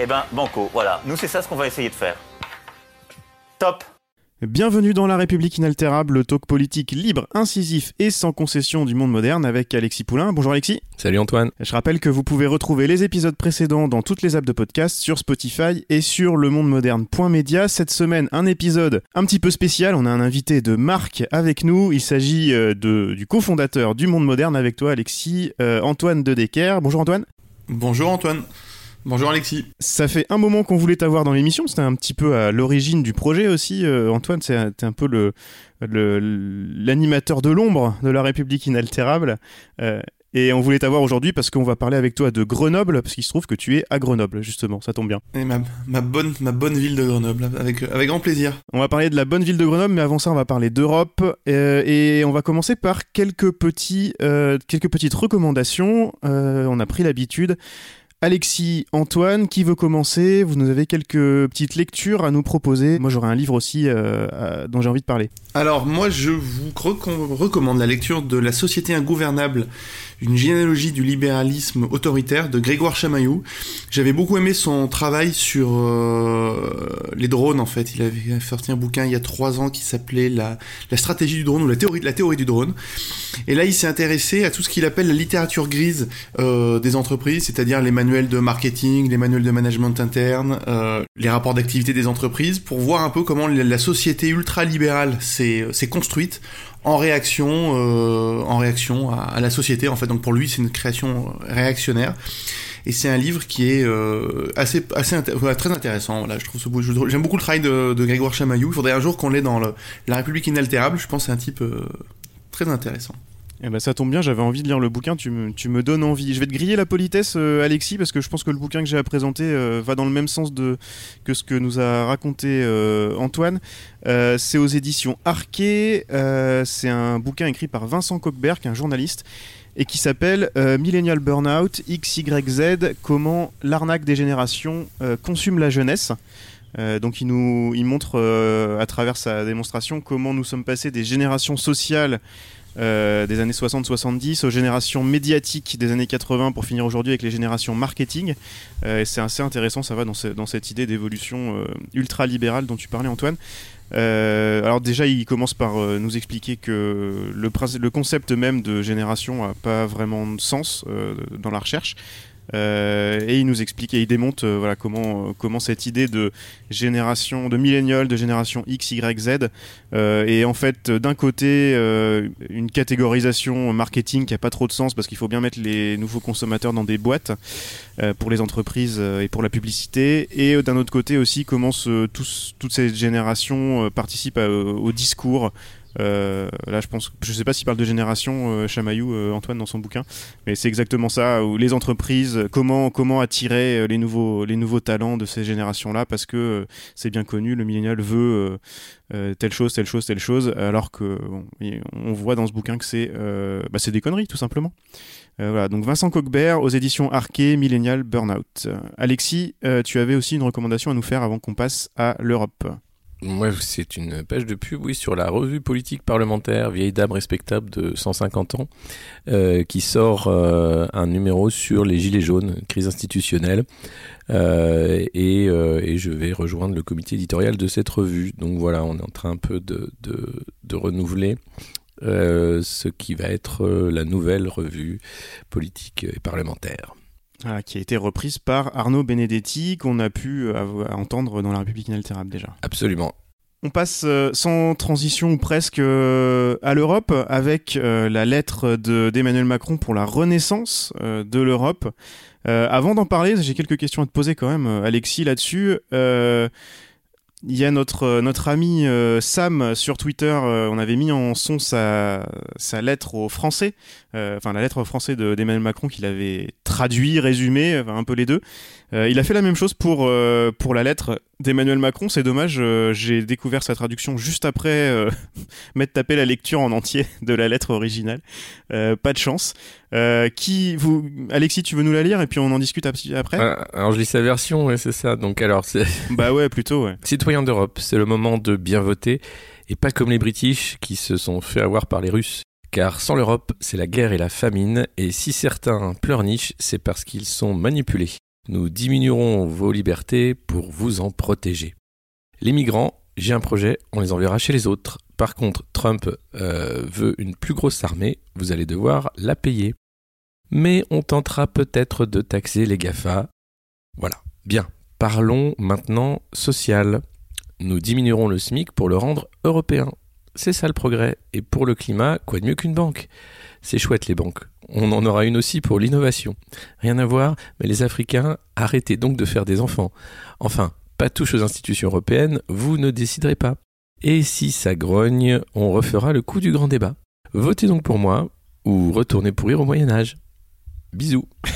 Eh ben, banco, voilà. Nous, c'est ça ce qu'on va essayer de faire. Top Bienvenue dans La République inaltérable, le talk politique libre, incisif et sans concession du monde moderne avec Alexis Poulain. Bonjour Alexis. Salut Antoine. Je rappelle que vous pouvez retrouver les épisodes précédents dans toutes les apps de podcast, sur Spotify et sur le monde moderne.media. Cette semaine, un épisode un petit peu spécial. On a un invité de marque avec nous. Il s'agit euh, de, du cofondateur du monde moderne avec toi, Alexis, euh, Antoine de Decker. Bonjour Antoine. Bonjour Antoine. Bonjour Alexis. Ça fait un moment qu'on voulait t'avoir dans l'émission, c'était un petit peu à l'origine du projet aussi. Euh, Antoine, c'est un peu le l'animateur de l'ombre de la République inaltérable. Euh, et on voulait t'avoir aujourd'hui parce qu'on va parler avec toi de Grenoble, parce qu'il se trouve que tu es à Grenoble, justement, ça tombe bien. Et ma, ma, bonne, ma bonne ville de Grenoble, avec, avec grand plaisir. On va parler de la bonne ville de Grenoble, mais avant ça, on va parler d'Europe. Euh, et on va commencer par quelques, petits, euh, quelques petites recommandations. Euh, on a pris l'habitude. Alexis, Antoine, qui veut commencer? Vous nous avez quelques petites lectures à nous proposer. Moi, j'aurais un livre aussi euh, dont j'ai envie de parler. Alors moi je vous recom- recommande la lecture de La Société ingouvernable, une généalogie du libéralisme autoritaire de Grégoire Chamaillou. J'avais beaucoup aimé son travail sur euh, les drones en fait. Il avait sorti un bouquin il y a trois ans qui s'appelait la, la stratégie du drone ou la théorie, la théorie du drone. Et là il s'est intéressé à tout ce qu'il appelle la littérature grise euh, des entreprises, c'est-à-dire les manuels de marketing, les manuels de management interne, euh, les rapports d'activité des entreprises, pour voir un peu comment la la société ultra-libérale s'est s'est construite en réaction, euh, en réaction à, à la société. En fait, donc pour lui, c'est une création réactionnaire. Et c'est un livre qui est euh, assez, assez très intéressant. Voilà, je trouve ce J'aime beaucoup le travail de, de Grégoire Chamaillou. Il faudrait un jour qu'on l'ait dans le, la République inaltérable. Je pense c'est un type euh, très intéressant. Eh ben, ça tombe bien, j'avais envie de lire le bouquin, tu me, tu me donnes envie. Je vais te griller la politesse, euh, Alexis, parce que je pense que le bouquin que j'ai à présenter euh, va dans le même sens de, que ce que nous a raconté euh, Antoine. C'est aux éditions Arquet, c'est un bouquin écrit par Vincent Cockberg, un journaliste, et qui s'appelle Millennial Burnout XYZ, comment l'arnaque des générations consume la jeunesse. Donc il nous il montre à travers sa démonstration comment nous sommes passés des générations sociales euh, des années 60-70 aux générations médiatiques des années 80 pour finir aujourd'hui avec les générations marketing. Euh, c'est assez intéressant, ça va dans, dans cette idée d'évolution euh, ultra-libérale dont tu parlais Antoine. Euh, alors déjà, il commence par nous expliquer que le, le concept même de génération n'a pas vraiment de sens dans la recherche. Euh, et il nous explique et il démonte euh, voilà comment euh, comment cette idée de génération de millénial de génération X Y Z est en fait d'un côté une catégorisation marketing qui a pas trop de sens parce qu'il faut bien mettre les nouveaux consommateurs dans des boîtes pour les entreprises et pour la publicité et d'un autre côté aussi comment ce, tous, euh, participent à- au discours euh, là, je pense, je sais pas s'il parle de génération, euh, Chamaillou, euh, Antoine, dans son bouquin, mais c'est exactement ça. Où les entreprises, comment comment attirer euh, les nouveaux les nouveaux talents de ces générations-là, parce que euh, c'est bien connu, le millénial veut telle chose, telle chose, telle chose, alors que bon, on voit dans ce bouquin que c'est bah, des conneries, tout simplement. Voilà, donc Vincent Cockbert aux éditions Arquet, Millennial Burnout. Alexis, tu avais aussi une recommandation à nous faire avant qu'on passe à l'Europe. Moi, c'est une page de pub, oui, sur la revue politique parlementaire Vieille Dame respectable de 150 ans, euh, qui sort euh, un numéro sur les Gilets jaunes, crise institutionnelle. Euh, et, euh, et je vais rejoindre le comité éditorial de cette revue. Donc voilà, on est en train un peu de, de, de renouveler euh, ce qui va être euh, la nouvelle revue politique et parlementaire. Qui a été reprise par Arnaud Benedetti, qu'on a pu entendre dans La République inaltérable déjà. Absolument. On passe euh, sans transition ou presque euh, à l'Europe avec euh, la lettre de- d'Emmanuel Macron pour la renaissance de l'Europe. Euh, avant d'en parler, j'ai quelques questions à te poser quand même, Alexis, là-dessus. Euh, il y a notre, euh, notre ami euh, Sam sur Twitter, euh, on avait mis en son sa, lettre aux Français, euh, enfin la lettre aux Français de- d'Emmanuel Macron qu'il avait traduit, résumé, un peu les deux. Euh, il a fait la même chose pour, euh, pour la lettre d'Emmanuel Macron. C'est dommage, euh, j'ai découvert sa traduction juste après m'être tapé la lecture en entier de la lettre originale. Pas de chance. Qui vous, Alexis, tu veux nous la lire et puis on en discute ap- après? Ah, alors je lis sa version, ouais, c'est ça. Donc alors, c'est Bah ouais, plutôt. Ouais. citoyens d'Europe, c'est le moment de bien voter et pas comme les British qui se sont fait avoir par les Russes. Car sans l'Europe, c'est la guerre et la famine, et si certains pleurnichent, c'est parce qu'ils sont manipulés. Nous diminuerons vos libertés pour vous en protéger. Les migrants, j'ai un projet, on les enverra chez les autres. Par contre, Trump euh, veut une plus grosse armée, vous allez devoir la payer. Mais on tentera peut-être de taxer les GAFA. Voilà, bien. Parlons maintenant social. Nous diminuerons le SMIC pour le rendre européen. C'est ça le progrès. Et pour le climat, quoi de mieux qu'une banque? C'est chouette les banques. On en aura une aussi pour l'innovation. Rien à voir, mais les Africains, arrêtez donc de faire des enfants. Enfin, pas touche aux institutions européennes, vous ne déciderez pas. Et si ça grogne, on refera le coup du grand débat. Votez donc pour moi, ou retournez pourrir au Moyen Âge. Bisous.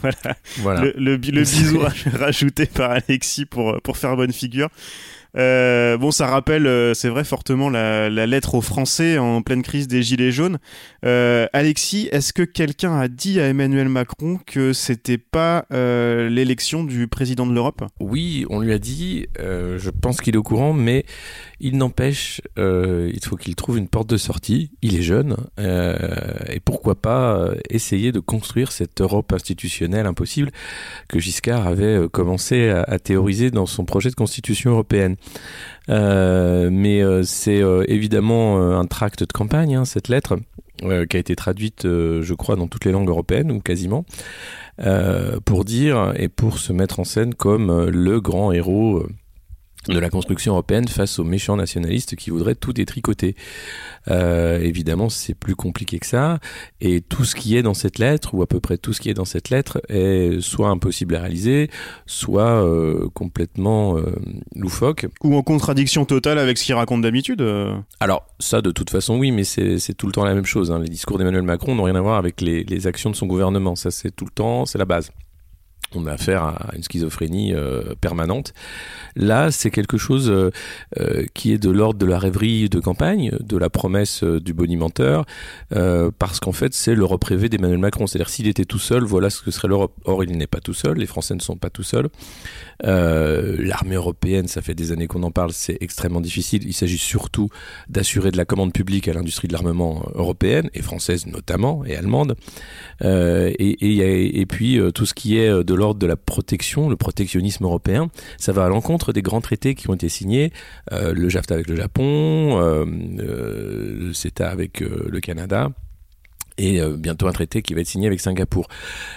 Voilà. Voilà. Le, le, bi- le bisou raj- rajouté par Alexis pour, pour faire bonne figure. Euh, bon, ça rappelle, euh, c'est vrai, fortement la, la lettre aux Français en pleine crise des Gilets jaunes. Euh, Alexis, est-ce que quelqu'un a dit à Emmanuel Macron que c'était pas euh, l'élection du président de l'Europe? Oui, on lui a dit, euh, je pense qu'il est au courant, mais il n'empêche, euh, il faut qu'il trouve une porte de sortie. Il est jeune, euh, et pourquoi pas euh, essayer de construire cette Europe institutionnelle impossible que Giscard avait commencé à, théoriser dans son projet de constitution européenne. Mais c'est évidemment un tract de campagne, hein, cette lettre, qui a été traduite, je crois, dans toutes les langues européennes, ou quasiment, pour dire et pour se mettre en scène comme le grand héros de la construction européenne face aux méchants nationalistes qui voudraient tout détricoter. Euh, évidemment, c'est plus compliqué que ça, et tout ce qui est dans cette lettre, ou à peu près tout ce qui est dans cette lettre, est soit impossible à réaliser, soit euh, complètement euh, loufoque. Ou en contradiction totale avec ce qu'il raconte d'habitude Alors, ça, de toute façon, oui, mais c'est c'est tout le temps la même chose. hein. Les discours d'Emmanuel Macron n'ont rien à voir avec les, les actions de son gouvernement. Ça, c'est tout le temps, c'est la base. On a affaire à une schizophrénie euh, permanente. Là, c'est quelque chose euh, euh, qui est de l'ordre de la rêverie de campagne, de la promesse du bonimenteur, parce qu'en fait, c'est l'Europe rêvée d'Emmanuel Macron. C'est-à-dire, s'il était tout seul, voilà ce que serait l'Europe. Or, il n'est pas tout seul. Les Français ne sont pas tout seuls. L'armée européenne, ça fait des années qu'on en parle, c'est extrêmement difficile. Il s'agit surtout d'assurer de la commande publique à l'industrie de l'armement européenne et française notamment et allemande. Puis tout ce qui est de l'ordre de la protection, le protectionnisme européen, ça va à l'encontre des grands traités qui ont été signés, euh, le JAFTA avec le Japon, euh, euh, le CETA avec le Canada et bientôt un traité qui va être signé avec Singapour.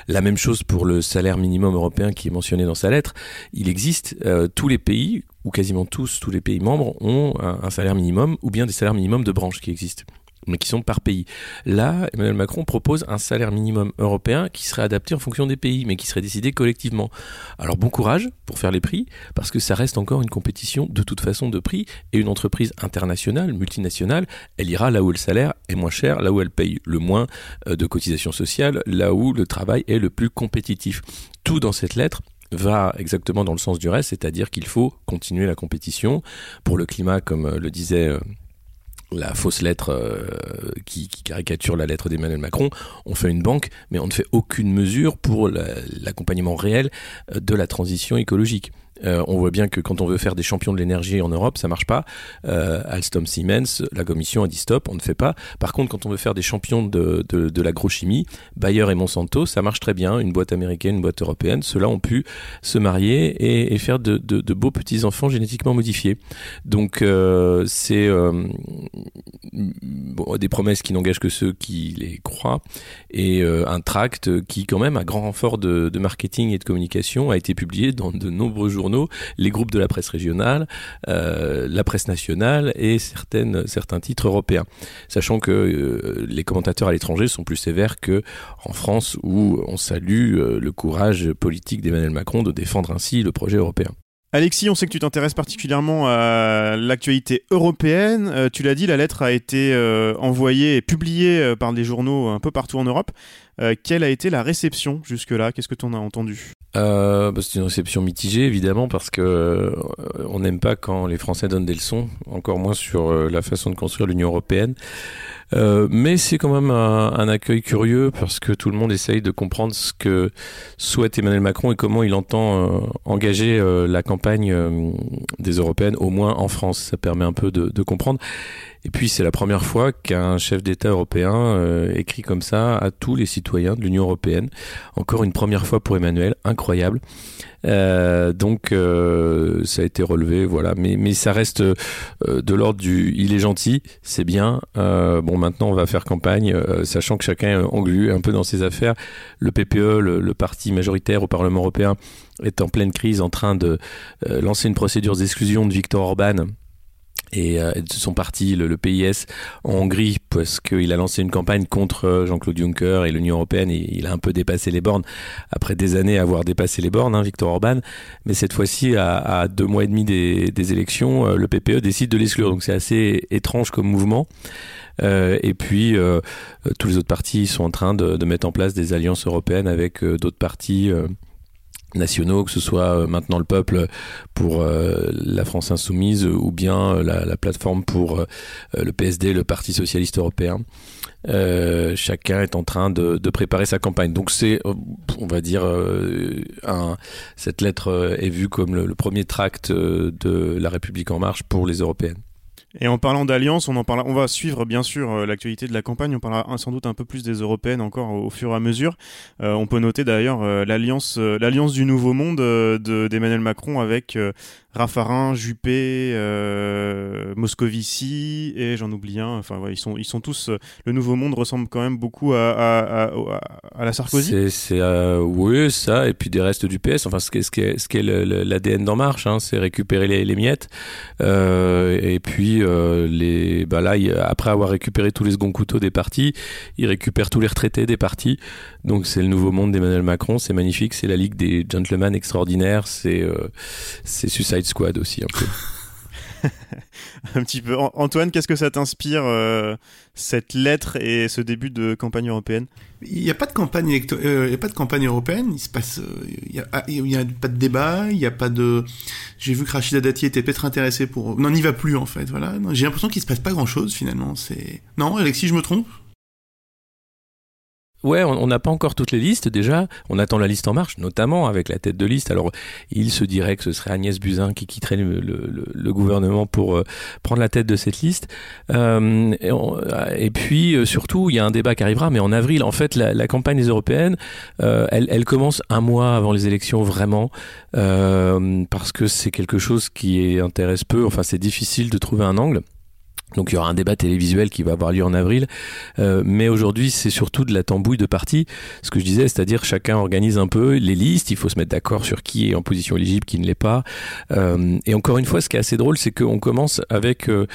La même chose pour le salaire minimum européen qui est mentionné dans sa lettre. Il existe tous les pays, ou quasiment tous, tous les pays membres ont un, un salaire minimum ou bien des salaires minimums de branche qui existent mais qui sont par pays. Là, Emmanuel Macron propose un salaire minimum européen qui serait adapté en fonction des pays, mais qui serait décidé collectivement. Alors bon courage pour faire les prix, parce que ça reste encore une compétition de toute façon de prix, et une entreprise internationale, multinationale, elle ira là où le salaire est moins cher, là où elle paye le moins euh, de cotisations sociales, là où le travail est le plus compétitif. Tout dans cette lettre va exactement dans le sens du reste, c'est-à-dire qu'il faut continuer la compétition pour le climat, comme euh, le disait euh, la fausse lettre euh, qui, caricature la lettre d'Emmanuel Macron. On fait une banque, mais on ne fait aucune mesure pour la- l'accompagnement réel euh, de la transition écologique. Euh, on voit bien que quand on veut faire des champions de l'énergie en Europe, ça marche pas. Euh, Alstom Siemens, la commission a dit stop, on ne fait pas. Par contre, quand on veut faire des champions de, l'agrochimie, Bayer et Monsanto, ça marche très bien. Une boîte américaine, une boîte européenne, ceux-là ont pu se marier et, faire de, beaux petits enfants génétiquement modifiés. Donc euh, c'est des promesses qui n'engagent que ceux qui les croient et un tract qui quand même à grand renfort de marketing et de communication a été publié dans de nombreux journaux, les groupes de la presse régionale, euh, la presse nationale et certains titres européens. Sachant que euh, les commentateurs à l'étranger sont plus sévères que en France où on salue euh, le courage politique d'Emmanuel Macron de défendre ainsi le projet européen. Alexis, on sait que tu t'intéresses particulièrement à l'actualité européenne. Tu l'as dit, la lettre a été envoyée et publiée par des journaux un peu partout en Europe. Quelle a été la réception jusque-là? Qu'est-ce que tu en as entendu? Bah, C'est une réception mitigée, évidemment, parce que on n'aime pas quand les Français donnent des leçons, encore moins sur la façon de construire l'Union européenne. Euh, mais c'est quand même un, accueil curieux parce que tout le monde essaye de comprendre ce que souhaite Emmanuel Macron et comment il entend euh, engager euh, la campagne des européennes, au moins en France. Ça permet un peu de comprendre. Et puis c'est la première fois qu'un chef d'État européen écrit comme ça à tous les citoyens de l'Union européenne. Encore une première fois pour Emmanuel, incroyable. Euh, donc euh, ça a été relevé, voilà. Mais, ça reste euh, de l'ordre du il est gentil, c'est bien. bon, maintenant on va faire campagne, sachant que chacun est englu un peu dans ses affaires. Le PPE, le, parti majoritaire au Parlement européen, est en pleine crise, en train de lancer une procédure d'exclusion de Viktor Orban et euh, son parti, le, le, PIS, en Hongrie, parce qu'il a lancé une campagne contre euh, Jean-Claude Juncker et l'Union européenne. Et il a un peu dépassé les bornes après des années à avoir dépassé les bornes, hein, Victor Orban. Mais cette fois-ci, à, à, deux mois et demi des, des élections, euh, le PPE décide de l'exclure. Donc c'est assez étrange comme mouvement. Euh, et puis tous les autres partis sont en train de, de, mettre en place des alliances européennes avec d'autres partis nationaux, que ce soit euh, maintenant le peuple pour euh, la France insoumise ou bien euh, la, plateforme pour le PSD, le Parti socialiste européen. chacun est en train de, préparer sa campagne. Donc c'est, on va dire, un, cette lettre est vue comme le premier tract de la République en marche pour les européennes. Et en parlant d'alliance, on en on va suivre bien sûr euh, l'actualité de la campagne. On parlera sans doute un peu plus des européennes encore au, fur et à mesure. Euh, on peut noter d'ailleurs euh, l'alliance, l'alliance du nouveau monde d'Emmanuel Macron avec Raffarin, Juppé, euh, Moscovici et j'en oublie un. Enfin, ils sont ils sont tous. Euh, le Nouveau Monde ressemble quand même beaucoup à à, la Sarkozy. C'est euh, oui ça et puis des restes du PS. Enfin, ce qui est ce ce l'ADN d'En Marche, hein, c'est récupérer les, miettes et puis les bah là après avoir récupéré tous les seconds couteaux des partis, ils récupèrent tous les retraités des partis. Donc c'est le Nouveau Monde d'Emmanuel Macron. C'est magnifique. C'est la Ligue des gentlemen extraordinaires. C'est c'est Suicide Squad aussi un peu. un petit peu. Antoine, qu'est-ce que ça t'inspire euh, cette lettre et ce début de campagne européenne? Il n'y a pas de campagne euh, il y a pas de campagne européenne. Il se passe, euh, il y, a, ah, a pas de débat, il n'y a pas de. J'ai vu que Rachida Dati était peut-être intéressé pour. Non, n'y va plus en fait. Voilà. J'ai l'impression qu'il se passe pas grand-chose finalement. C'est. Non, Alexis, je me trompe? Ouais, on n'a pas encore toutes les listes déjà. On attend la liste en marche, notamment avec la tête de liste. Alors, il se dirait que ce serait Agnès Buzyn qui quitterait le, gouvernement pour euh, prendre la tête de cette liste. Euh, et, puis, euh, surtout, il y a un débat qui arrivera, mais en avril, en fait, la, campagne des européennes, elle, commence un mois avant les élections, vraiment, parce que c'est quelque chose qui intéresse peu. Enfin, c'est difficile de trouver un angle. Donc il y aura un débat télévisuel qui va avoir lieu en avril, euh, mais aujourd'hui c'est surtout de la tambouille de partis. Ce que je disais, c'est-à-dire chacun organise un peu les listes, il faut se mettre d'accord sur qui est en position éligible, qui ne l'est pas. Euh, et encore une fois, ce qui est assez drôle, c'est qu'on commence avec euh,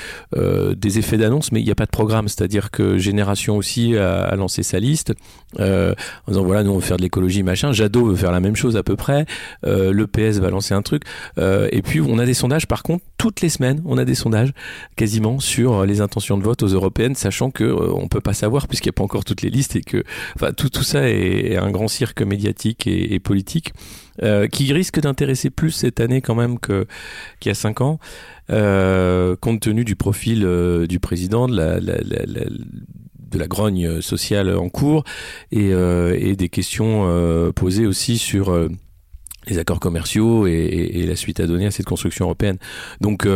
des effets d'annonce, mais il n'y a pas de programme. C'est-à-dire que Génération aussi a, lancé sa liste en disant voilà, nous on veut faire de l'écologie machin. Jadot veut faire la même chose à peu près. le PS va lancer un truc. et puis on a des sondages. Par contre, toutes les semaines, on a des sondages quasiment sur euh, les intentions de vote aux européennes, sachant que euh, peut pas savoir puisqu'il n'y a pas encore toutes les listes et que tout ça est, un grand cirque médiatique et, politique euh, qui risque d'intéresser plus cette année quand même que qu'il y a cinq ans, compte tenu du profil du président, de la, de la grogne sociale en cours et, des questions posées aussi sur les accords commerciaux et, la suite à donner à cette construction européenne. Donc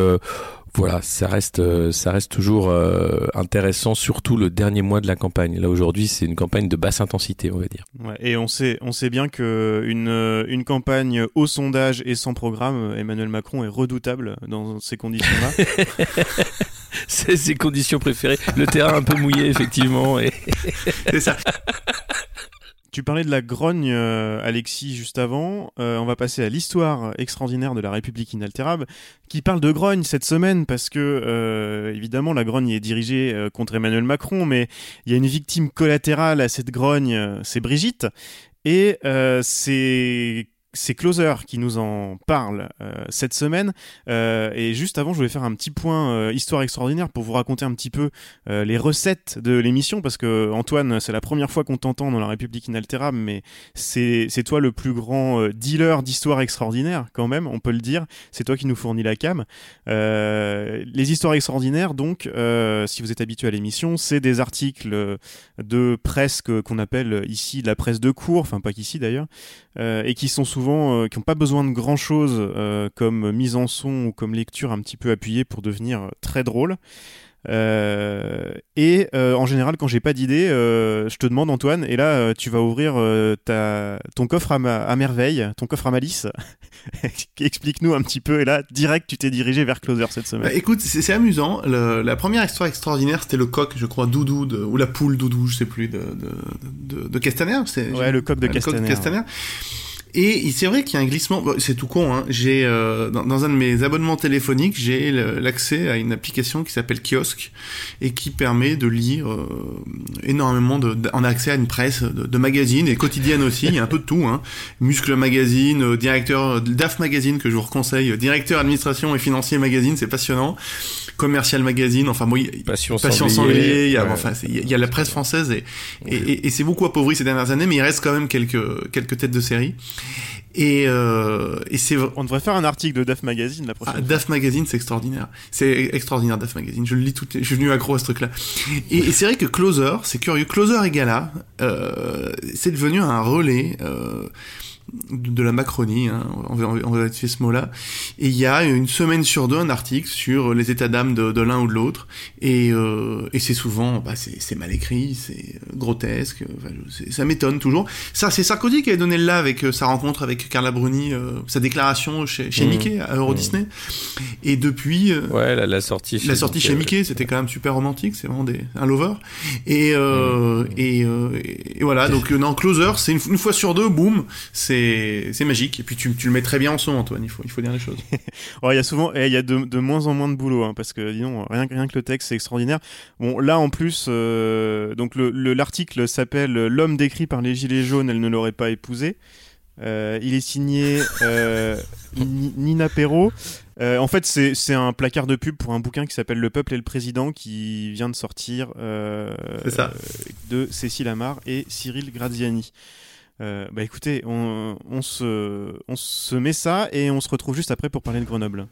voilà, ça reste, euh, ça reste toujours euh, intéressant, surtout le dernier mois de la campagne. Là aujourd'hui, c'est une campagne de basse intensité, on va dire. Ouais, et on sait, on sait bien que une, euh, une campagne au sondage et sans programme, Emmanuel Macron est redoutable dans ces conditions-là. c'est ses conditions préférées. Le terrain un peu mouillé, effectivement. Et... c'est ça. Tu parlais de la grogne, euh, Alexis, juste avant. Euh, on va passer à l'histoire extraordinaire de la République inaltérable, qui parle de grogne cette semaine, parce que, euh, évidemment, la grogne est dirigée contre Emmanuel Macron, mais il y a une victime collatérale à cette grogne, c'est Brigitte. Et c'est c'est Closer qui nous en parle euh, cette semaine. Euh, et juste avant, je voulais faire un petit point euh, histoire extraordinaire pour vous raconter un petit peu les recettes de l'émission, parce que Antoine, c'est la première fois qu'on t'entend dans la République inaltérable, mais c'est toi le plus grand dealer d'histoire extraordinaire, quand même, on peut le dire. C'est toi qui nous fournis la cam. les histoires extraordinaires, donc, si vous êtes habitué à l'émission, c'est des articles de presse qu'on appelle ici la presse de cours, enfin pas qu'ici d'ailleurs, et qui sont souvent souvent euh, qui n'ont pas besoin de grand chose euh, comme mise en son ou comme lecture un petit peu appuyée pour devenir très drôle. Euh, et en général, quand j'ai pas d'idée, je te demande Antoine, et là tu vas ouvrir ta, ton coffre à, merveille, ton coffre à malice. Explique-nous un petit peu. Et là, direct, tu t'es dirigé vers Closer cette semaine. Bah, écoute, c'est amusant. la première histoire extraordinaire, c'était le coq, je crois, Doudou, ou la poule Doudou, je sais plus, de, de, de, Castaner. Ouais, le coq de Castaner. Et c'est vrai qu'il y a un glissement. c'est tout con. Hein. J'ai euh, dans, un de mes abonnements téléphoniques, j'ai l'accès à une application qui s'appelle Kiosque et qui permet de lire euh, énormément de. A accès à une presse de, magazines et quotidiennes aussi. Il y a un peu de tout. Hein. Muscle Magazine, euh, directeur DAF Magazine que je vous reconseille, directeur administration et financier magazine, c'est passionnant. Commercial Magazine, enfin bon, Passion, Passion Sanglier, il y a, enfin, il y a la presse française et, et, et c'est beaucoup appauvri ces dernières années, mais il reste quand même quelques quelques têtes de série. Et, euh, et c'est on devrait faire un article de DAF Magazine la prochaine. Ah, DAF Magazine, c'est extraordinaire. C'est extraordinaire DAF Magazine. Je le lis tout. Je suis venu accro à ce truc-là. Et, c'est vrai que Closer, c'est curieux. Closer et Gala, euh, c'est devenu un relais. Euh, de la Macronie, hein, on, va, on va utiliser ce mot-là. Et il y a une semaine sur deux un article sur les états d'âme de, de l'un ou de l'autre. Et, euh, et c'est souvent, bah, c'est mal écrit, c'est grotesque. Enfin, ça m'étonne toujours. Ça, c'est Sarkozy qui avait donné le là avec euh, sa rencontre avec Carla Bruni, euh, sa déclaration chez, chez mmh. Mickey à Euro mmh. Disney. Et depuis, euh, ouais, la, la, sortie, chez la sortie chez Mickey, c'était quand même super romantique. C'est vraiment des, un lover. Et, mmh. et, et, voilà. Donc non, Closer, c'est une, une fois sur deux, boum, c'est c'est magique. Et puis tu, tu, le mets très bien en son, Antoine. Il faut, il faut dire les choses. il y a souvent, il y a de, de, moins en moins de boulot, hein, parce que disons rien, rien que le texte, c'est extraordinaire. Bon, là en plus, euh, donc le l'article s'appelle L'homme décrit par les gilets jaunes, elle ne l'aurait pas épousé. Euh, il est signé euh, Nina Perrault. en fait, c'est un placard de pub pour un bouquin qui s'appelle Le peuple et le président qui vient de sortir ça. de Cécile Amar et Cyril Graziani. Euh, bah écoutez, on, se, on se met ça et on se retrouve juste après pour parler de Grenoble.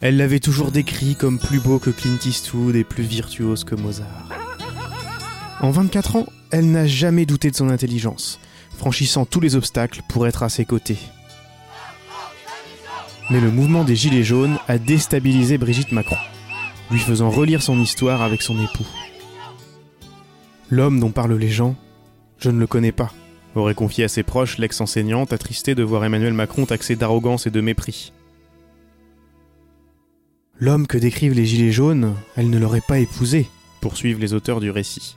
Elle l'avait toujours décrit comme plus beau que Clint Eastwood et plus virtuose que Mozart. En 24 ans, elle n'a jamais douté de son intelligence, franchissant tous les obstacles pour être à ses côtés. Mais le mouvement des Gilets jaunes a déstabilisé Brigitte Macron lui faisant relire son histoire avec son époux. L'homme dont parlent les gens, je ne le connais pas, aurait confié à ses proches l'ex-enseignante attristé de voir Emmanuel Macron taxé d'arrogance et de mépris. L'homme que décrivent les Gilets jaunes, elle ne l'aurait pas épousé, poursuivent les auteurs du récit.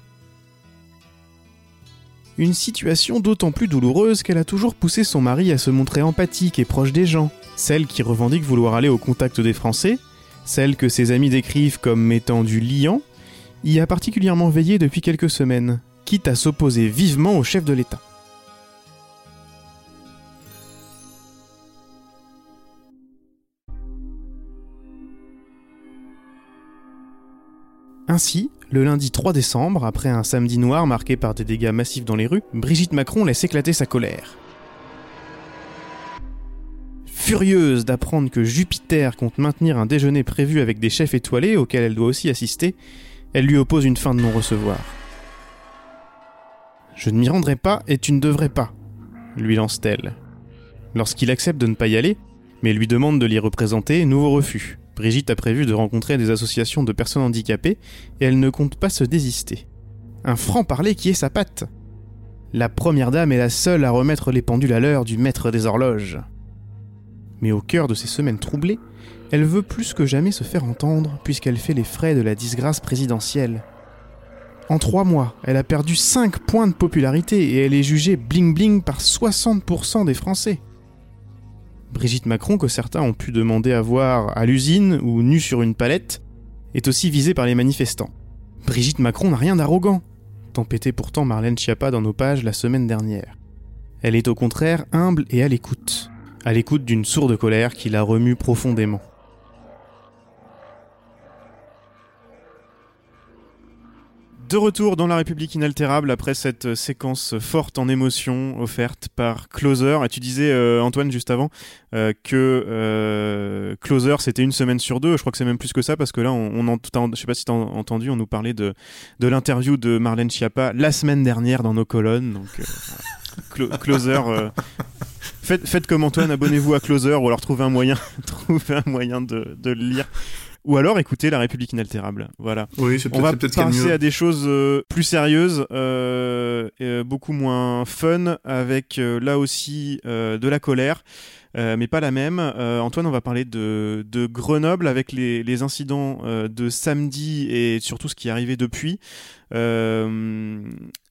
Une situation d'autant plus douloureuse qu'elle a toujours poussé son mari à se montrer empathique et proche des gens, celle qui revendique vouloir aller au contact des Français, celle que ses amis décrivent comme étant du liant, y a particulièrement veillé depuis quelques semaines, quitte à s'opposer vivement au chef de l'État. Ainsi, le lundi 3 décembre, après un samedi noir marqué par des dégâts massifs dans les rues, Brigitte Macron laisse éclater sa colère. Furieuse d'apprendre que Jupiter compte maintenir un déjeuner prévu avec des chefs étoilés auxquels elle doit aussi assister, elle lui oppose une fin de non-recevoir. Je ne m'y rendrai pas et tu ne devrais pas, lui lance-t-elle. Lorsqu'il accepte de ne pas y aller, mais lui demande de l'y représenter, nouveau refus. Brigitte a prévu de rencontrer des associations de personnes handicapées et elle ne compte pas se désister. Un franc-parler qui est sa patte. La première dame est la seule à remettre les pendules à l'heure du maître des horloges. Mais au cœur de ces semaines troublées, elle veut plus que jamais se faire entendre puisqu'elle fait les frais de la disgrâce présidentielle. En trois mois, elle a perdu 5 points de popularité et elle est jugée bling-bling par 60% des Français. Brigitte Macron, que certains ont pu demander à voir à l'usine ou nue sur une palette, est aussi visée par les manifestants. Brigitte Macron n'a rien d'arrogant. tempêtait pourtant Marlène Schiappa dans nos pages la semaine dernière. Elle est au contraire humble et à l'écoute, à l'écoute d'une sourde colère qui la remue profondément. De retour dans la République inaltérable après cette séquence forte en émotion offerte par Closer. Et tu disais, euh, Antoine, juste avant, euh, que euh, Closer c'était une semaine sur deux. Je crois que c'est même plus que ça parce que là, on, on en, je sais pas si tu as entendu, on nous parlait de, de l'interview de Marlène Schiappa la semaine dernière dans nos colonnes. Donc, Closer. Faites, faites, comme Antoine, abonnez-vous à Closer ou alors trouvez un moyen, trouvez un moyen de, de le lire ou alors écouter La République inaltérable. Voilà. Oui, On va passer à des choses euh, plus sérieuses, euh, et, beaucoup moins fun, avec euh, là aussi de la colère. mais pas la même. Antoine, on va parler de, de Grenoble avec les, les incidents de samedi et surtout ce qui est arrivé depuis.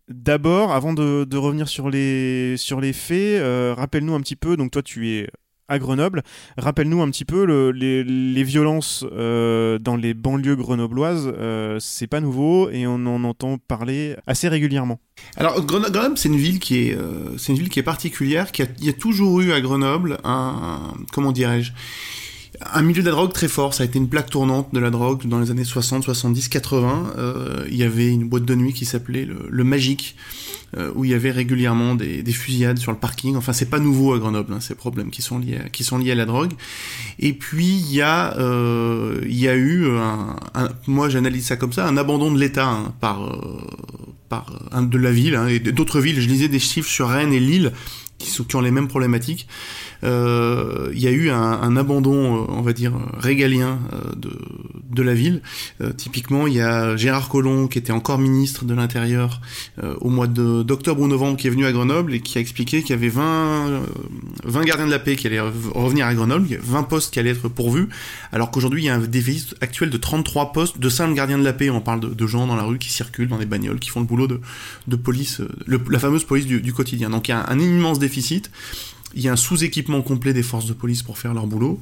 D'abord, avant de, revenir sur les, sur les faits, rappelle-nous un petit peu, donc toi tu es à Grenoble. Rappelle-nous un petit peu les, violences euh, dans les banlieues grenobloises. Euh, c'est pas nouveau et on en entend parler assez régulièrement. Alors Grenoble, c'est une ville qui est, euh, une ville qui est particulière. Il y a toujours eu à Grenoble un, comment dirais-je, un milieu de la drogue très fort. Ça a été une plaque tournante de la drogue dans les années 60, 70, 80. il y avait une boîte de nuit qui s'appelait le, Magique euh, où il y avait régulièrement des, des, fusillades sur le parking. Enfin, c'est pas nouveau à Grenoble, hein, ces problèmes qui sont liés à, la drogue. Et puis il y a euh, il y a eu un, moi j'analyse ça comme ça, un abandon de l'État hein, par euh, par un de la ville hein, et d'autres villes. Je lisais des chiffres sur Rennes et Lille qui, ont les mêmes problématiques euh, il y a eu un, un, abandon, euh, on va dire, régalien euh, de, la ville. typiquement, il y a Gérard Collomb, qui était encore ministre de l'Intérieur au mois d'octobre ou novembre, qui est venu à Grenoble et qui a expliqué qu'il y avait 20, 20 gardiens de la paix qui allaient revenir à Grenoble, 20 postes qui allaient être pourvus, alors qu'aujourd'hui, il y a un déficit actuel de 33 postes de simples gardiens de la paix. On parle de, gens dans la rue qui circulent dans des bagnoles, qui font le boulot de, police, la fameuse police du, quotidien. Donc il y a un immense déficit il y a un sous-équipement complet des forces de police pour faire leur boulot.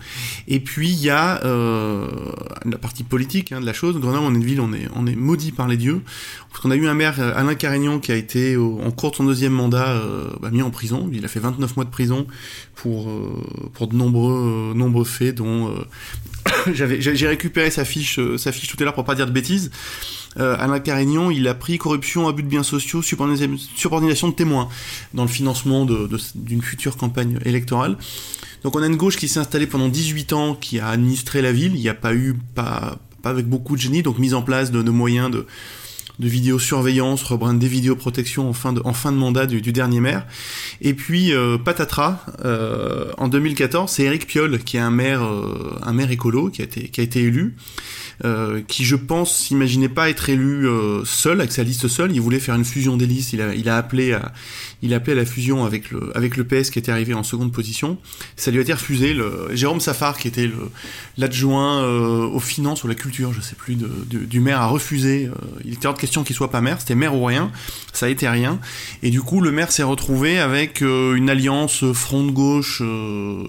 Et puis il y a euh, la partie politique hein, de la chose. Grenoble, on est une ville, on est, maudit par les dieux. Parce qu'on a eu un maire, euh, Alain Carignan, qui a été en cours de son deuxième mandat euh, bah, mis en prison. Il a fait 29 mois de prison pour, de nombreux, faits, dont j'ai récupéré sa fiche, sa fiche tout à l'heure pour pas dire de bêtises euh, Alain Carignan, il a pris corruption, abus de biens sociaux, subordination de témoins dans le financement d'une future campagne électorale. Donc on a une gauche qui s'est installée pendant 18 ans, qui a administré la ville. Il n'y a pas eu, pas, pas avec beaucoup de génie, donc mise en place de, moyens de, vidéosurveillance, rebrand des vidéoprotections en fin de, en fin de mandat du, dernier maire. Et puis euh, patatras, euh, en 2014, c'est Eric Piolle qui est un maire, euh, un maire écolo qui a été, qui a été élu. Euh, qui je pense s'imaginait pas être élu euh, seul avec sa liste seule. Il voulait faire une fusion des listes. Il a, appelé à, il a appelé à la fusion avec le, avec le PS qui était arrivé en seconde position. Ça lui a été refusé. Jérôme Safar, qui était l'adjoint euh, aux finances ou la culture, je sais plus, du maire, a refusé. il était hors de question qu'il soit pas maire. C'était maire ou rien. Ça a été rien. Et du coup, le maire s'est retrouvé avec une alliance front de gauche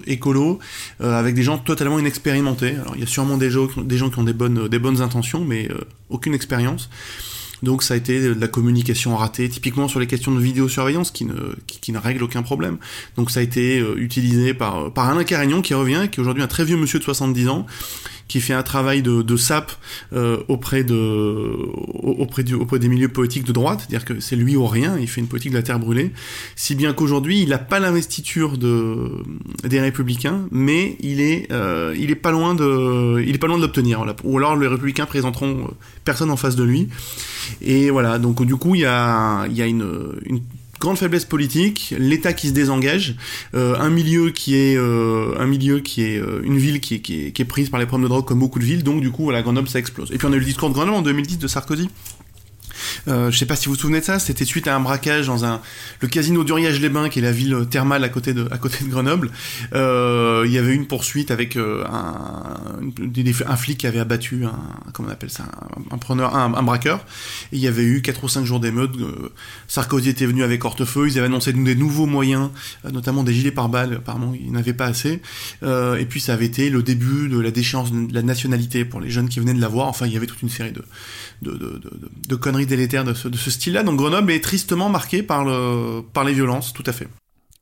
écolo, avec des gens totalement inexpérimentés. Alors, il y a sûrement des gens, des gens qui ont des bonnes des bonnes intentions, mais euh, aucune expérience. Donc ça a été de la communication ratée, typiquement sur les questions de vidéosurveillance qui ne, qui, ne règle aucun problème. Donc ça a été euh, utilisé par, par Alain Carignon qui revient, qui est aujourd'hui un très vieux monsieur de 70 ans, qui fait un travail de, de sape euh, auprès des milieux politiques de droite, c'est-à-dire que c'est lui ou rien, il fait une politique de la terre brûlée, si bien qu'aujourd'hui il n'a pas l'investiture de des républicains, mais euh, il est pas loin de l'obtenir, ou alors les républicains présenteront personne en face de lui, et voilà. Donc du coup il y a une grande faiblesse politique, l'État qui se désengage, euh, un milieu qui est euh, euh, une ville qui est, prise par les problèmes de drogue comme beaucoup de villes, donc du coup voilà Grenoble ça explose. Et puis on a eu le discours de Grenoble en 2010 de Sarkozy euh, je sais pas si vous vous souvenez de ça, c'était suite à un braquage dans un le casino d'Uriage-les-Bains, qui est la ville thermale à côté de à côté de Grenoble. Euh, il y avait une poursuite avec euh, un, un flic qui avait abattu un comment on appelle ça un, preneur un, braqueur. Et il y avait eu quatre ou cinq jours d'émeute. Sarkozy était venu avec hortefeux, ils avaient annoncé des nouveaux moyens, notamment des gilets pare-balles. Apparemment, ils n'avaient pas assez. et puis ça avait été le début de la déchéance de la nationalité pour les jeunes qui venaient de la voir. Enfin, il y avait toute une série de de, de, de, de conneries de ce, de ce style-là. Donc Grenoble est tristement marqué par, le, par les violences, tout à fait.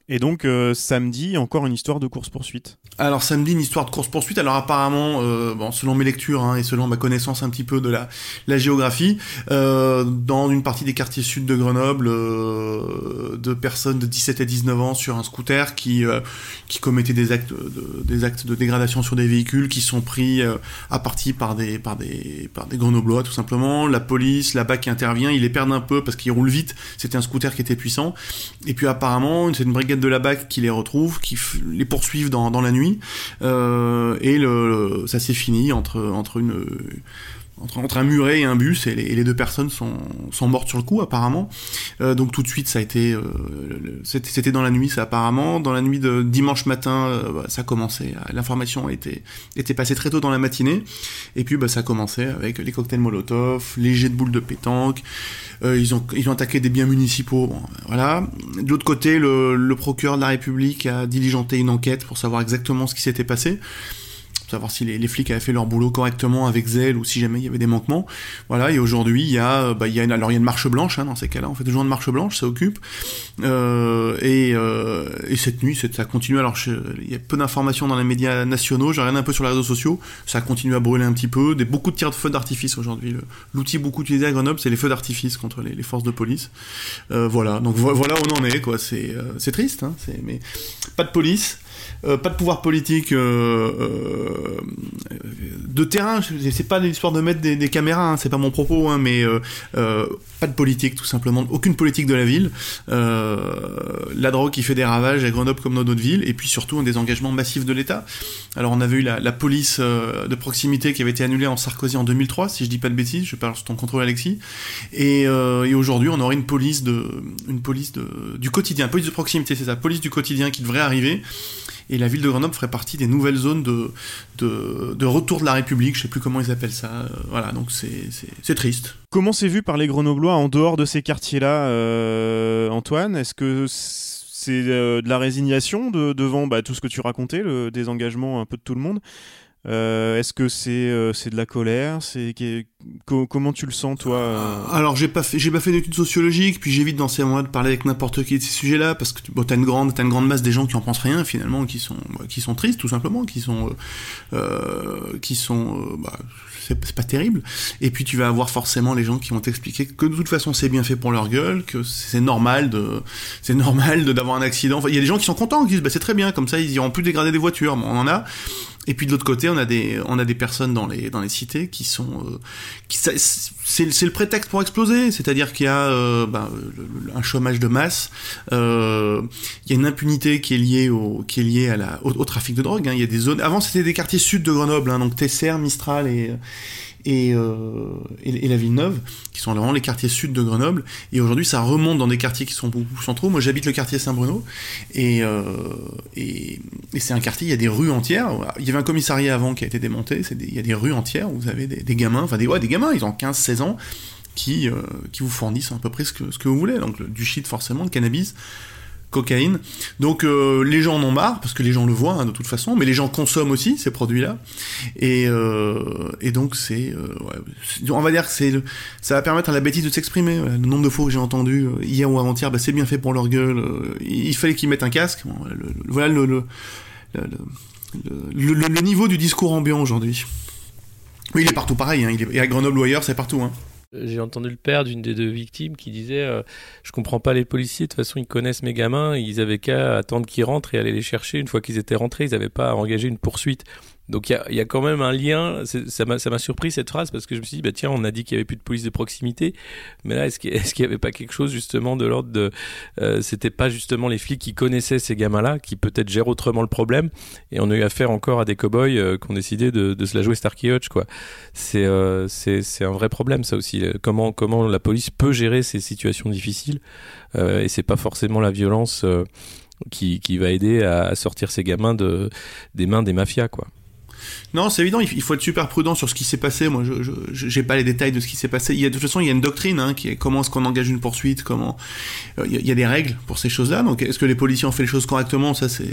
Et donc euh, samedi, encore une histoire de course-poursuite. Alors samedi, une histoire de course-poursuite. Alors apparemment, euh, bon, selon mes lectures hein, et selon ma connaissance un petit peu de la, la géographie, euh, dans une partie des quartiers sud de Grenoble, euh, de personnes de 17 à 19 ans sur un scooter qui, euh, qui commettaient des actes, de, des actes de dégradation sur des véhicules qui sont pris euh, à partie par des, par, des, par des Grenoblois tout simplement. La police, la BAC intervient, ils les perdent un peu parce qu'ils roulent vite. C'était un scooter qui était puissant. Et puis apparemment, c'est une brigade de la BAC qui les retrouve, qui les poursuivent dans, la nuit. Euh, et le, ça s'est fini entre une entre, entre, un muret et un bus, et les, et les, deux personnes sont, sont mortes sur le coup, apparemment. Euh, donc tout de suite, ça a été... Euh, C'était dans la nuit, ça, apparemment. Dans la nuit de dimanche matin, euh, bah, ça a commencé. L'information été, était passée très tôt dans la matinée. Et puis, bah, ça a commencé avec les cocktails Molotov, les jets de boules de pétanque. Euh, ils, ont, ils ont attaqué des biens municipaux. Bon, voilà. De l'autre côté, le, le procureur de la République a diligenté une enquête pour savoir exactement ce qui s'était passé savoir si les, flics avaient fait leur boulot correctement avec zèle ou si jamais il y avait des manquements. Voilà, et aujourd'hui, il y a, bah, il y a une, alors il y a une marche blanche hein, dans ces cas-là. On fait toujours une marche blanche, ça occupe. Euh, et, euh, et cette nuit, ça continue. Alors, il y a peu d'informations dans les médias nationaux. J'ai regardé un peu sur les réseaux sociaux. Ça continue à brûler un petit peu. Des beaucoup de tirs de feux d'artifice aujourd'hui. L'outil beaucoup utilisé à Grenoble, c'est les feux d'artifice contre les, forces de police. Euh, voilà. Donc voilà où on en est. Quoi. C'est, triste. Hein, mais pas de police. Euh, pas de pouvoir politique euh, euh, de terrain. C'est pas l'histoire de mettre des, caméras, hein, c'est pas mon propos, hein, mais pas de politique tout simplement, aucune politique de la ville. la drogue qui fait des ravages à Grenoble comme dans d'autres villes, et puis surtout un désengagement massif de l'État. Alors on avait eu la, la police de proximité qui avait été annulée en Sarkozy en 2003, si je dis pas de bêtises, je parle sous ton contrôle Alexis. Et, et aujourd'hui on aurait une police de, une police de, du quotidien, police de proximité, c'est ça, police du quotidien qui devrait arriver et la ville de Grenoble ferait partie des nouvelles zones de, de, retour de la République, je sais plus comment ils appellent ça. Euh, voilà, donc c'est triste. Comment c'est vu par les Grenoblois en dehors de ces quartiers-là, euh, Antoine? Est-ce que c'est euh, de la résignation de, devant bah, tout ce que tu racontais, le désengagement un peu de tout le monde? Est-ce que c'est euh, de la colère? Co comment tu le sens toi euh Alors j'ai pas fait j'ai pas fait d'études sociologiques, puis j'évite dans ces moments de parler avec n'importe qui de ces sujets-là parce que bon, t'as une grande t'as une grande masse des gens qui en pensent rien finalement, qui sont bah, qui sont tristes tout simplement, qui sont euh, qui sont bah, c'est pas terrible. Et puis tu vas avoir forcément les gens qui vont t'expliquer que de toute façon c'est bien fait pour leur gueule, que c'est normal de c'est normal d'avoir un accident. Enfin, il y a des gens qui sont contents, qui disent bah c'est très bien, comme ça ils iront plus dégrader des voitures. Bon, on en a. Et puis de l'autre côté, on a des on a des personnes dans les dans les cités qui sont euh, c'est le prétexte pour exploser, c'est-à-dire qu'il y a euh, ben, un chômage de masse, euh, il y a une impunité qui est liée au trafic de drogue. Hein. Il y a des zones. Avant, c'était des quartiers sud de Grenoble, hein, donc Tesser, Mistral et et, euh, et, la Villeneuve, qui sont vraiment les quartiers sud de Grenoble. Et aujourd'hui, ça remonte dans des quartiers qui sont beaucoup centraux. Moi, j'habite le quartier Saint-Bruno, et, euh, et, c'est un quartier, il y a des rues entières. Il y avait un commissariat avant qui a été démonté, des, il y a des rues entières où vous avez des, gamins, enfin des, ouais, des gamins, ils ont 15-16 ans, qui, euh, qui vous fournissent à peu près ce que, ce que vous voulez. Donc du shit forcément, de cannabis cocaïne. Donc euh, les gens en ont marre parce que les gens le voient hein, de toute façon, mais les gens consomment aussi ces produits-là. Et, euh, et donc c'est, euh, ouais, on va dire que c'est, ça va permettre à la bêtise de s'exprimer. Le nombre de fois que j'ai entendu euh, hier ou avant-hier, bah, c'est bien fait pour leur gueule. Euh, il fallait qu'ils mettent un casque. Le, le, voilà le, le, le, niveau du discours ambiant aujourd'hui. Mais il est partout pareil. Hein, il est, et à Grenoble ou ailleurs, c'est partout. Hein. J'ai entendu le père d'une des deux victimes qui disait euh, Je comprends pas les policiers, de toute façon ils connaissent mes gamins, ils avaient qu'à attendre qu'ils rentrent et aller les chercher. Une fois qu'ils étaient rentrés, ils n'avaient pas à engager une poursuite. Donc il y, a, quand même un lien, ça m'a surpris cette phrase parce que je me suis dit, bah tiens, on a dit qu'il y avait plus de police de proximité, mais là, est-ce qu'il n'y avait pas quelque chose justement de l'ordre de... Euh, C'était pas justement les flics qui connaissaient ces gamins-là, qui peut-être gèrent autrement le problème, et on a eu affaire encore à des cow-boys euh, qui ont décidé de, de, se la jouer Starkey Hutch, quoi. C'est euh, un vrai problème, ça aussi. Comment, comment la police peut gérer ces situations difficiles, euh, et c'est pas forcément la violence qui, qui va aider à, à sortir ces gamins de, des mains des mafias, quoi. Non, c'est évident, il faut être super prudent sur ce qui s'est passé. Moi, je j'ai pas les détails de ce qui s'est passé. Il y a, de toute façon, il y a une doctrine hein, qui est comment est-ce qu'on engage une poursuite, comment. Euh, il, y a, y a, des règles pour ces choses-là. Donc, est-ce que les policiers ont fait les choses correctement? Ça, c'est.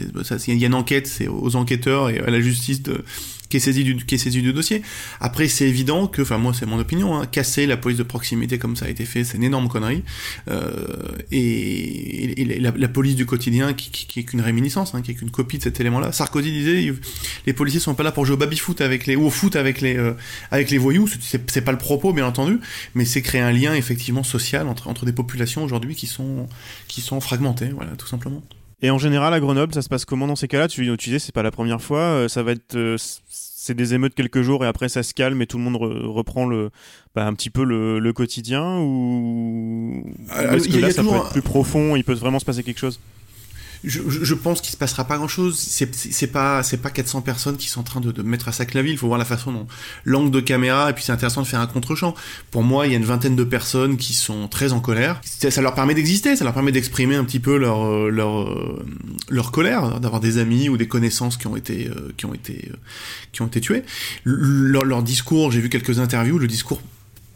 Il y a une enquête, c'est aux enquêteurs et à la justice de qui est saisi du, qui est saisi du dossier. Après, c'est évident que, enfin moi c'est mon opinion, hein, casser la police de proximité comme ça a été fait, c'est une énorme connerie. Euh, et, la, police du quotidien qui, qui, qui est qu'une réminiscence, hein, qui est qu'une copie de cet élément-là. Sarkozy disait, les policiers sont pas là pour jouer au baby-foot avec les, ou au foot avec les, euh, avec les voyous. C'est pas le propos, bien entendu, mais c'est créer un lien effectivement social entre, entre des populations aujourd'hui qui sont, qui sont fragmentées, voilà, tout simplement. Et en général, à Grenoble, ça se passe comment dans ces cas-là? Tu, tu disais, c'est pas la première fois. Euh, ça va être, euh, c'est des émeutes quelques jours et après ça se calme et tout le monde reprend le, bah, un petit peu le, le quotidien ou, euh, est-ce que là, ça peut être plus profond Il peut vraiment se passer quelque chose? Je, je, pense qu'il se passera pas grand chose. C'est pas c'est pas 400 personnes qui sont en train de, de mettre à sac la ville. Il faut voir la façon dont l'angle de caméra et puis c'est intéressant de faire un contre-champ. Pour moi, il y a une vingtaine de personnes qui sont très en colère. Ça leur permet d'exister, ça leur permet d'exprimer un petit peu leur euh, leur euh, leur colère, d'avoir des amis ou des connaissances qui ont été euh, qui ont été qui ont été tués. Leur, leur discours, j'ai vu quelques interviews. Le discours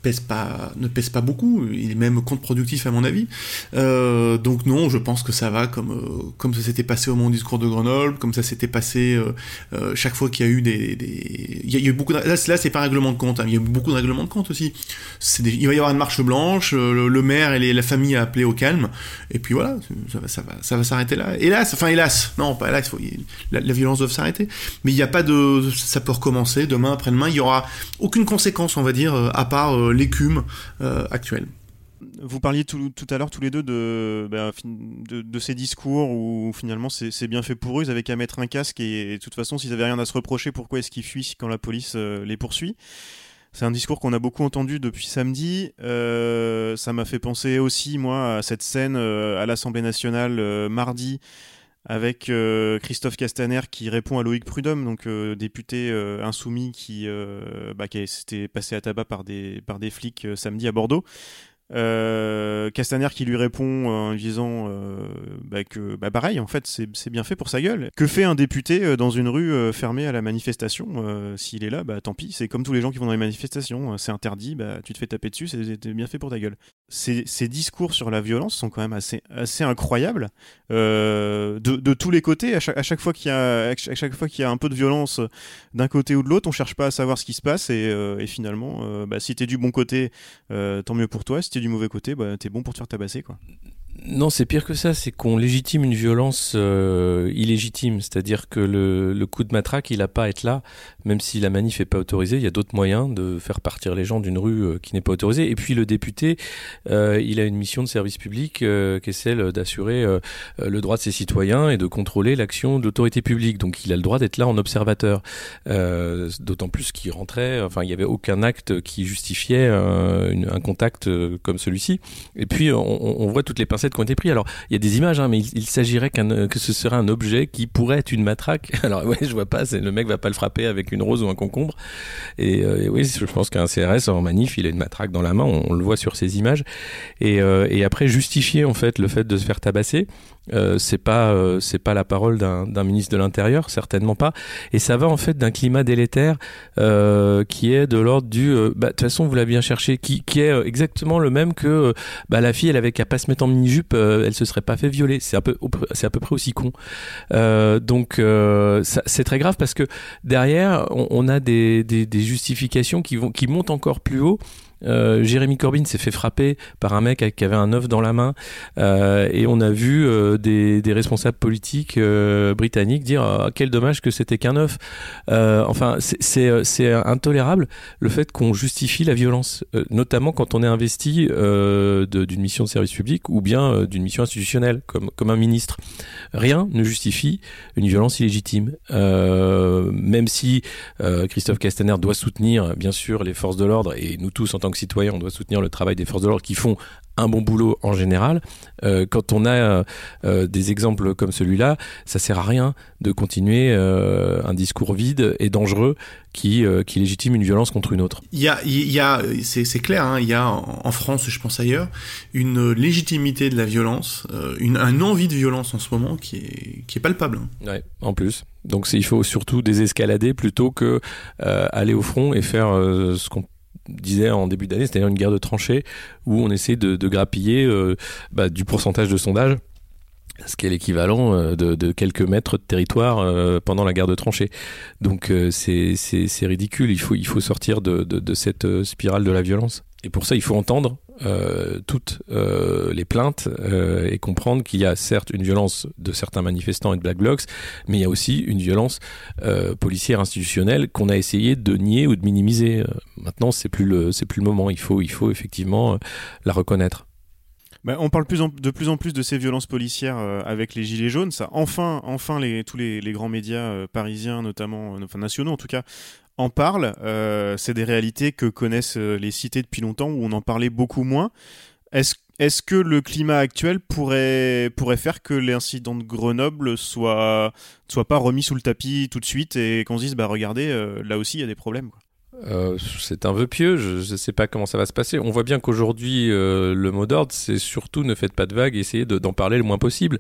pèse pas, ne pèse pas beaucoup, il est même contre-productif à mon avis. Euh, donc non, je pense que ça va comme euh, comme ça s'était passé au moment du discours de Grenoble, comme ça s'était passé euh, chaque fois qu'il y a eu des. Il, y a, eu beaucoup là, là c'est pas un règlement de compte, hein, il y a eu beaucoup de règlements de compte aussi. Il va y avoir une marche blanche, le, maire et la famille a appelé au calme, et puis voilà, ça va ça va ça va s'arrêter là. Hélas, enfin hélas, non pas hélas, la, la violence doit s'arrêter, mais il n'y a pas de ça peut recommencer demain après-demain, il y aura aucune conséquence on va dire à part l'écume euh, actuelle. Vous parliez tout, tout, à l'heure tous les deux de, bah, de, ces discours où finalement c'est bien fait pour eux, ils avaient qu'à mettre un casque et, de toute façon s'ils avaient rien à se reprocher, pourquoi est-ce qu'ils fuient quand la police euh, les poursuit? C'est un discours qu'on a beaucoup entendu depuis samedi. Euh, ça m'a fait penser aussi, moi, à cette scène à l'Assemblée nationale mardi avec euh, Christophe Castaner qui répond à Loïc Prudhomme, donc euh, député euh, insoumis qui, bah, qui s'était passé à tabac par des, par des flics samedi à Bordeaux. Euh, Castaner qui lui répond en disant euh, bah que bah pareil en fait c'est bien fait pour sa gueule. Que fait un député euh, dans une rue euh, fermée à la manifestation S'il est là, bah tant pis, c'est comme tous les gens qui vont dans les manifestations, c'est interdit, bah tu te fais taper dessus, c'est bien fait pour ta gueule. Ces, ces, discours sur la violence sont quand même assez, assez incroyables de, de, tous les côtés. À chaque, à chaque fois qu'il y a y a un peu de violence d'un côté ou de l'autre, on cherche pas à savoir ce qui se passe et, finalement, bah, si t'es du bon côté, tant mieux pour toi. Du mauvais côté, bah, t'es bon pour te faire tabasser, quoi. Non, c'est pire que ça, c'est qu'on légitime une violence euh, illégitime, c'est-à-dire que le, le, coup de matraque, il n'a pas à être là, même si la manif n'est pas autorisée, il y a d'autres moyens de faire partir les gens d'une rue euh, qui n'est pas autorisée. Et puis le député, euh, il a une mission de service public euh, qui est celle d'assurer euh, le droit de ses citoyens et de contrôler l'action de l'autorité publique. Donc il a le droit d'être là en observateur, d'autant plus qu'il rentrait, enfin il n'y avait aucun acte qui justifiait un contact comme celui-ci. Et puis on, on voit toutes les pincettes qui ont été pris. Alors, il y a des images, hein, mais il, s'agirait qu'un, que ce serait un objet qui pourrait être une matraque. Alors, ouais, je vois pas, c'est, le mec va pas le frapper avec une rose ou un concombre. Et, euh, oui, je pense qu'un CRS en manif, il a une matraque dans la main, on, on le voit sur ces images. Et, euh, et après, justifier en fait le fait de se faire tabasser, euh, c'est pas euh, c'est pas la parole d'un, ministre de l'intérieur certainement pas. Et ça va en fait d'un climat délétère euh, qui est de l'ordre du bah, de toute façon vous l'avez bien cherché qui, qui est exactement le même que bah, la fille elle avait qu'à pas se mettre en mini jupe elle se serait pas fait violer. C'est un peu c'est à peu près aussi con. Donc c'est très grave parce que derrière on, on a des, des, des justifications qui vont qui montent encore plus haut euh, Jérémy Corbyn s'est fait frapper par un mec qui avait un œuf dans la main euh, et on a vu euh, des, responsables politiques britanniques dire ah, quel dommage que c'était qu'un œuf. Enfin, c'est intolérable le fait qu'on justifie la violence, notamment quand on est investi d'une mission de service public ou bien d'une mission institutionnelle comme, comme un ministre. Rien ne justifie une violence illégitime, même si Christophe Castaner doit soutenir bien sûr les forces de l'ordre et nous tous en tant que citoyen, on doit soutenir le travail des forces de l'ordre qui font un bon boulot en général. Euh, quand on a euh, des exemples comme celui-là, ça sert à rien de continuer euh, un discours vide et dangereux qui, euh, qui légitime une violence contre une autre. Il y a, il y a c'est clair, hein, il y a en France, je pense ailleurs, une légitimité de la violence, euh, une un envie de violence en ce moment qui est, qui est palpable. Hein. Ouais, en plus. Donc il faut surtout désescalader plutôt que euh, aller au front et faire ce qu'on disait en début d'année, c'est-à-dire une guerre de tranchées où on essaie de, grappiller euh, bah, du pourcentage de sondage ce qui est l'équivalent euh, de, quelques mètres de territoire euh, pendant la guerre de tranchées. Donc c'est ridicule, il faut, il faut sortir de, de, cette spirale de la violence. Et pour ça, il faut entendre euh, toutes euh, les plaintes euh, et comprendre qu'il y a certes une violence de certains manifestants et de Black Blocs, mais il y a aussi une violence policière institutionnelle qu'on a essayé de nier ou de minimiser. Maintenant, c'est plus le c'est plus le moment. Il faut il faut effectivement la reconnaître. Bah, on parle de plus en plus de ces violences policières avec les gilets jaunes. Ça, enfin, enfin, tous les grands médias parisiens, notamment, enfin nationaux en tout cas, en parle. Euh, c'est des réalités que connaissent euh, les cités depuis longtemps, où on en parlait beaucoup moins. Est-ce est que le climat actuel pourrait, pourrait faire que l'incident de Grenoble soit, soit pas remis sous le tapis tout de suite et qu'on se dise, bah regardez, euh, là aussi il y a des problèmes euh, c'est un vœu pieux, je ne sais pas comment ça va se passer. On voit bien qu'aujourd'hui, euh, le mot d'ordre, c'est surtout ne faites pas de vagues, essayez d'en parler le moins possible.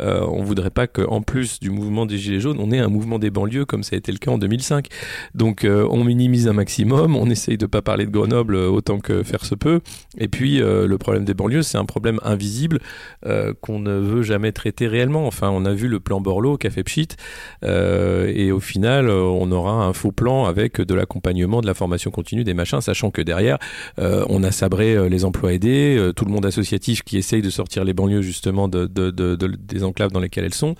Euh, on voudrait pas qu'en plus du mouvement des Gilets jaunes, on ait un mouvement des banlieues comme ça a été le cas en 2005. Donc euh, on minimise un maximum, on essaye de pas parler de Grenoble autant que faire se peut. Et puis le problème des banlieues, c'est un problème invisible qu'on ne veut jamais traiter réellement. Enfin, on a vu le plan Borloo qui a fait pchit, et au final, on aura un faux plan avec de l'accompagnement de la formation continue, des machins, sachant que derrière, euh, on a sabré euh, les emplois aidés, euh, tout le monde associatif qui essaye de sortir les banlieues justement de, des enclaves dans lesquelles elles sont.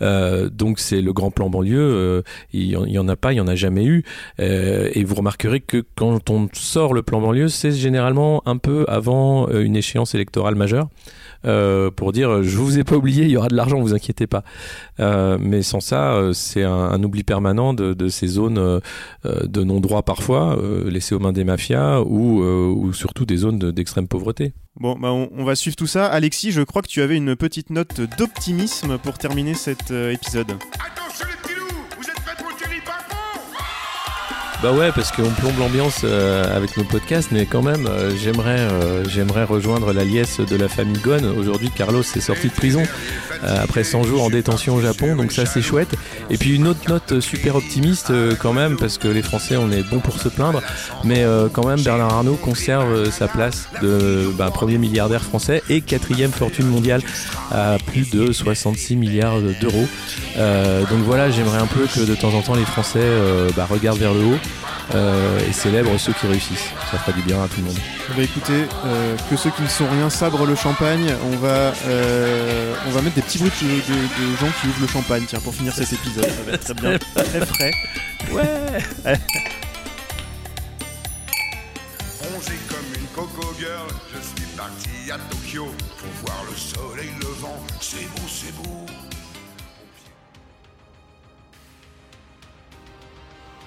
donc c'est le grand plan banlieue, il y, en a pas, il y en a jamais eu. et vous remarquerez que quand on sort le plan banlieue, c'est généralement un peu avant une échéance électorale majeure. Euh, pour dire je vous ai pas oublié, il y aura de l'argent, vous inquiétez pas. Euh, mais sans ça, euh, c'est un, oubli permanent de, de ces zones de non-droit parfois, laissées aux mains des mafias ou, ou surtout des zones d'extrême pauvreté. Bon, bah on, va suivre tout ça. Alexis, je crois que tu avais une petite note d'optimisme pour terminer cet épisode. Bah ouais, parce qu'on plombe l'ambiance euh, avec nos podcasts, mais quand même, euh, j'aimerais, euh, j'aimerais rejoindre la liesse de la famille Gon. Aujourd'hui, Carlos est sorti de prison après 100 jours en détention au Japon, donc ça c'est chouette. Et puis une autre note super optimiste quand même, parce que les Français, on est bon pour se plaindre, mais quand même Bernard Arnault conserve sa place de bah, premier milliardaire français et quatrième fortune mondiale à plus de 66 milliards d'euros. donc voilà, j'aimerais un peu que de temps en temps les Français bah, regardent vers le haut euh, et célèbre ceux qui réussissent. Ça fera du bien à tout le monde. Bah écoutez, euh, que ceux qui ne sont rien sabrent le champagne. On va, euh, on va mettre des petits bruits de, de, gens qui ouvrent le champagne, tiens, pour finir cet épisode. Ça va être très bien, très frais. Ouais. Rongé comme une coco girl, je suis parti à Tokyo pour voir le soleil levant. C'est beau, c'est beau.